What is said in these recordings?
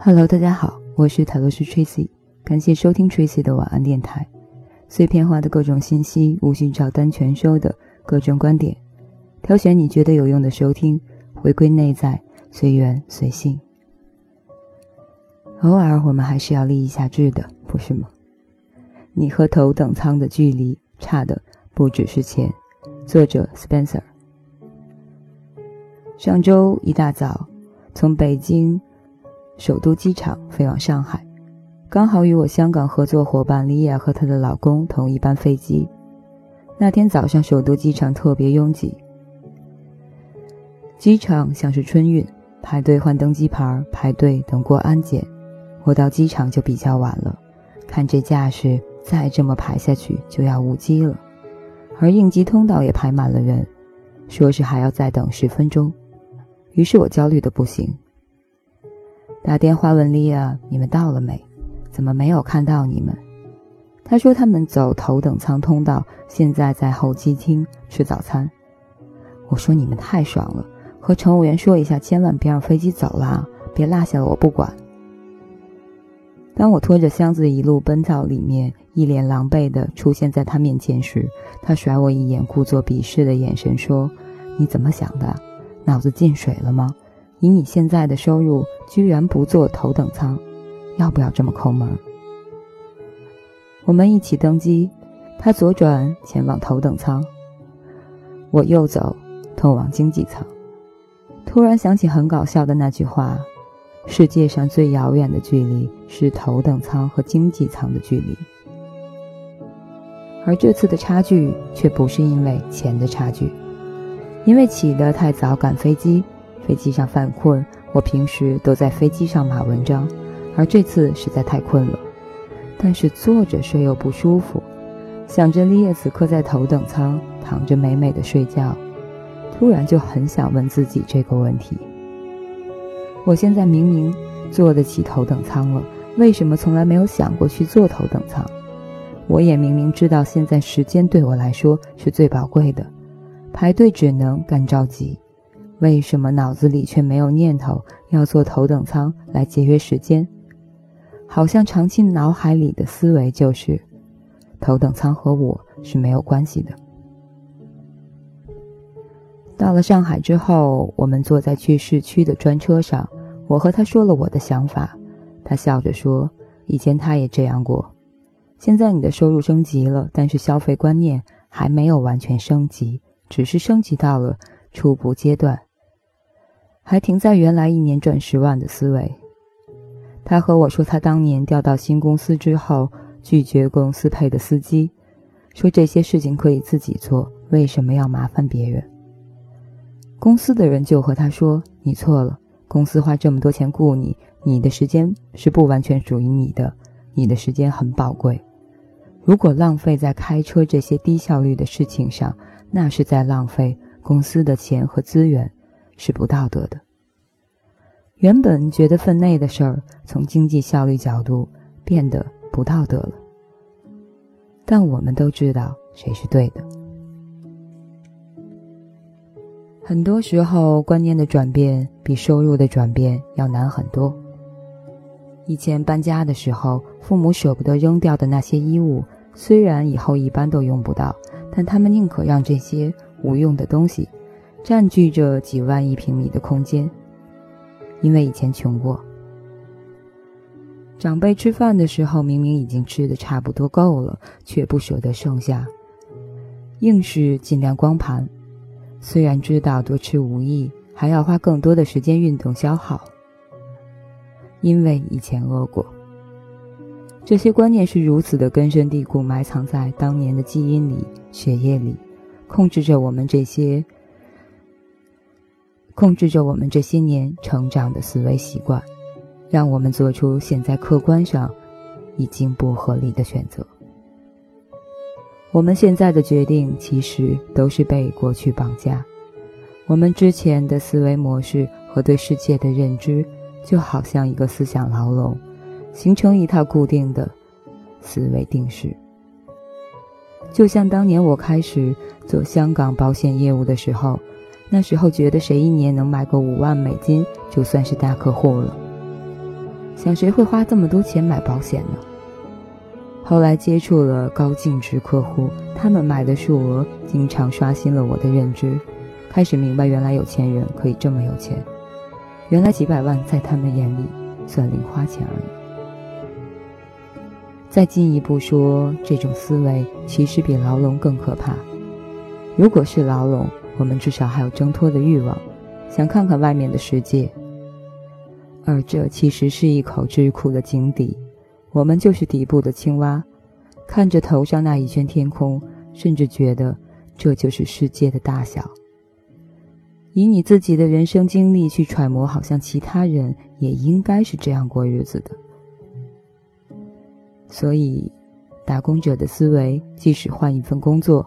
Hello，大家好，我是塔罗斯 Tracy，感谢收听 Tracy 的晚安电台。碎片化的各种信息，无需照单全收的各种观点，挑选你觉得有用的收听，回归内在，随缘随性。偶尔我们还是要立一下志的，不是吗？你和头等舱的距离差的不只是钱。作者 Spencer。上周一大早，从北京。首都机场飞往上海，刚好与我香港合作伙伴李雅和她的老公同一班飞机。那天早上，首都机场特别拥挤，机场像是春运，排队换登机牌，排队等过安检。我到机场就比较晚了，看这架势，再这么排下去就要误机了。而应急通道也排满了人，说是还要再等十分钟。于是我焦虑的不行。打电话问莉亚：“你们到了没？怎么没有看到你们？”他说：“他们走头等舱通道，现在在候机厅吃早餐。”我说：“你们太爽了，和乘务员说一下，千万别让飞机走了，别落下了我不管。”当我拖着箱子一路奔到里面，一脸狼狈地出现在他面前时，他甩我一眼，故作鄙视的眼神说：“你怎么想的？脑子进水了吗？”以你现在的收入，居然不坐头等舱，要不要这么抠门？我们一起登机，他左转前往头等舱，我右走通往经济舱。突然想起很搞笑的那句话：世界上最遥远的距离是头等舱和经济舱的距离。而这次的差距却不是因为钱的差距，因为起得太早赶飞机。飞机上犯困，我平时都在飞机上码文章，而这次实在太困了。但是坐着睡又不舒服，想着丽叶此刻在头等舱躺着美美的睡觉，突然就很想问自己这个问题：我现在明明坐得起头等舱了，为什么从来没有想过去坐头等舱？我也明明知道现在时间对我来说是最宝贵的，排队只能干着急。为什么脑子里却没有念头要坐头等舱来节约时间？好像长期脑海里的思维就是，头等舱和我是没有关系的。到了上海之后，我们坐在去市区的专车上，我和他说了我的想法，他笑着说：“以前他也这样过。现在你的收入升级了，但是消费观念还没有完全升级，只是升级到了初步阶段。”还停在原来一年赚十万的思维。他和我说，他当年调到新公司之后，拒绝公司配的司机，说这些事情可以自己做，为什么要麻烦别人？公司的人就和他说：“你错了，公司花这么多钱雇你，你的时间是不完全属于你的，你的时间很宝贵。如果浪费在开车这些低效率的事情上，那是在浪费公司的钱和资源。”是不道德的。原本觉得分内的事儿，从经济效率角度变得不道德了。但我们都知道谁是对的。很多时候，观念的转变比收入的转变要难很多。以前搬家的时候，父母舍不得扔掉的那些衣物，虽然以后一般都用不到，但他们宁可让这些无用的东西。占据着几万一平米的空间，因为以前穷过。长辈吃饭的时候，明明已经吃的差不多够了，却不舍得剩下，硬是尽量光盘。虽然知道多吃无益，还要花更多的时间运动消耗，因为以前饿过。这些观念是如此的根深蒂固，埋藏在当年的基因里、血液里，控制着我们这些。控制着我们这些年成长的思维习惯，让我们做出现在客观上已经不合理的选择。我们现在的决定其实都是被过去绑架。我们之前的思维模式和对世界的认知，就好像一个思想牢笼，形成一套固定的思维定式。就像当年我开始做香港保险业务的时候。那时候觉得谁一年能买个五万美金就算是大客户了。想谁会花这么多钱买保险呢？后来接触了高净值客户，他们买的数额经常刷新了我的认知，开始明白原来有钱人可以这么有钱，原来几百万在他们眼里算零花钱而已。再进一步说，这种思维其实比牢笼更可怕。如果是牢笼，我们至少还有挣脱的欲望，想看看外面的世界。而这其实是一口智库的井底，我们就是底部的青蛙，看着头上那一圈天空，甚至觉得这就是世界的大小。以你自己的人生经历去揣摩，好像其他人也应该是这样过日子的。所以，打工者的思维，即使换一份工作。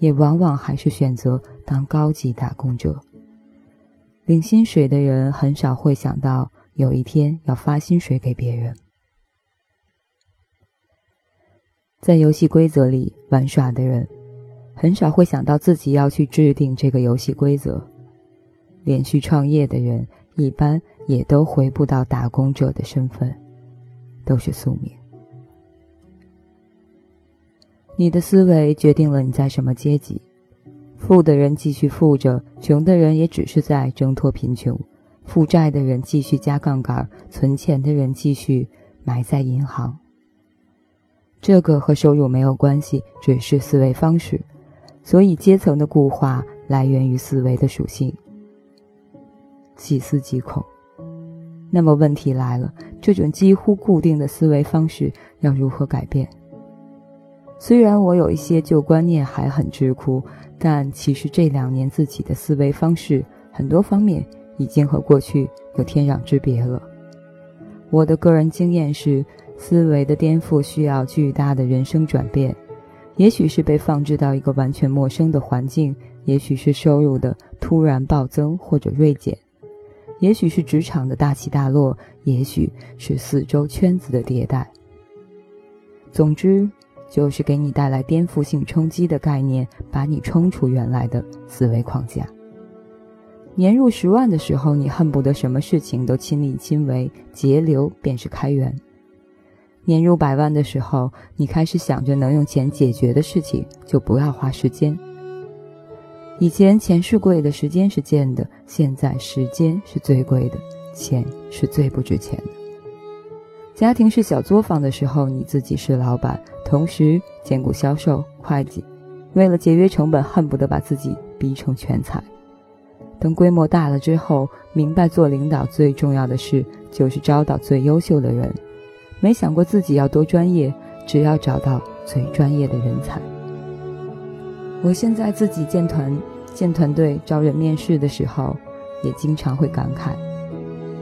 也往往还是选择当高级打工者。领薪水的人很少会想到有一天要发薪水给别人。在游戏规则里玩耍的人，很少会想到自己要去制定这个游戏规则。连续创业的人，一般也都回不到打工者的身份，都是宿命。你的思维决定了你在什么阶级，富的人继续富着，穷的人也只是在挣脱贫穷；负债的人继续加杠杆，存钱的人继续埋在银行。这个和收入没有关系，只是思维方式。所以阶层的固化来源于思维的属性。细思极恐。那么问题来了，这种几乎固定的思维方式要如何改变？虽然我有一些旧观念还很直哭，但其实这两年自己的思维方式很多方面已经和过去有天壤之别了。我的个人经验是，思维的颠覆需要巨大的人生转变，也许是被放置到一个完全陌生的环境，也许是收入的突然暴增或者锐减，也许是职场的大起大落，也许是四周圈子的迭代。总之。就是给你带来颠覆性冲击的概念，把你冲出原来的思维框架。年入十万的时候，你恨不得什么事情都亲力亲为，节流便是开源；年入百万的时候，你开始想着能用钱解决的事情，就不要花时间。以前钱是贵的，时间是贱的；现在时间是最贵的，钱是最不值钱的。家庭是小作坊的时候，你自己是老板。同时兼顾销售、会计，为了节约成本，恨不得把自己逼成全才。等规模大了之后，明白做领导最重要的事就是招到最优秀的人，没想过自己要多专业，只要找到最专业的人才。我现在自己建团、建团队、招人面试的时候，也经常会感慨，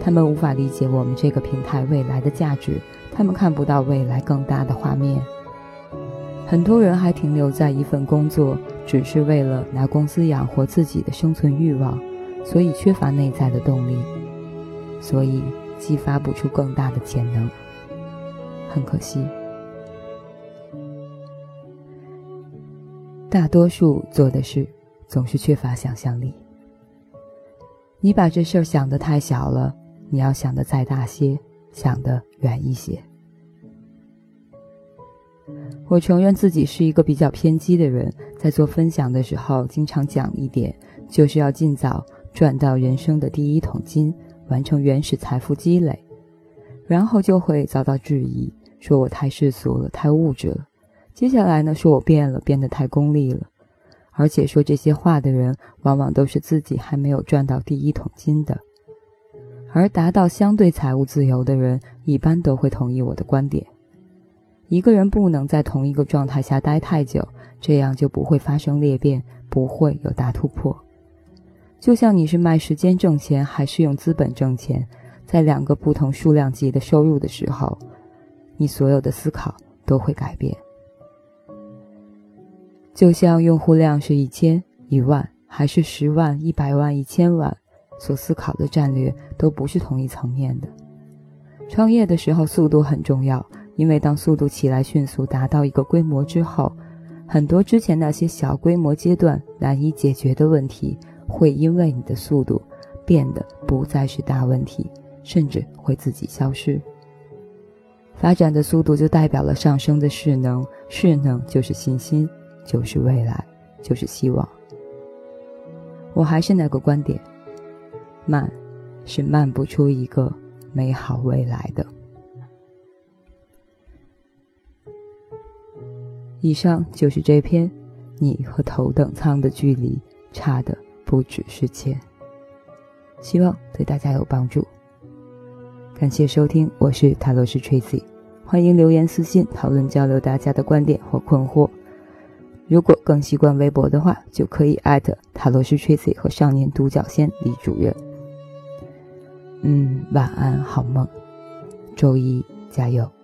他们无法理解我们这个平台未来的价值，他们看不到未来更大的画面。很多人还停留在一份工作，只是为了拿工资养活自己的生存欲望，所以缺乏内在的动力，所以激发不出更大的潜能。很可惜，大多数做的事总是缺乏想象力。你把这事儿想得太小了，你要想的再大些，想得远一些。我承认自己是一个比较偏激的人，在做分享的时候，经常讲一点，就是要尽早赚到人生的第一桶金，完成原始财富积累，然后就会遭到质疑，说我太世俗了，太物质了。接下来呢，说我变了，变得太功利了，而且说这些话的人，往往都是自己还没有赚到第一桶金的，而达到相对财务自由的人，一般都会同意我的观点。一个人不能在同一个状态下待太久，这样就不会发生裂变，不会有大突破。就像你是卖时间挣钱，还是用资本挣钱，在两个不同数量级的收入的时候，你所有的思考都会改变。就像用户量是一千、一万，还是十万、一百万、一千万，所思考的战略都不是同一层面的。创业的时候，速度很重要。因为当速度起来迅速达到一个规模之后，很多之前那些小规模阶段难以解决的问题，会因为你的速度变得不再是大问题，甚至会自己消失。发展的速度就代表了上升的势能，势能就是信心，就是未来，就是希望。我还是那个观点，慢，是慢不出一个美好未来的。以上就是这篇，你和头等舱的距离差的不只是钱。希望对大家有帮助。感谢收听，我是塔罗斯 Tracy，欢迎留言私信讨论交流大家的观点或困惑。如果更习惯微博的话，就可以艾特塔罗斯 Tracy 和少年独角仙李主任。嗯，晚安，好梦，周一加油。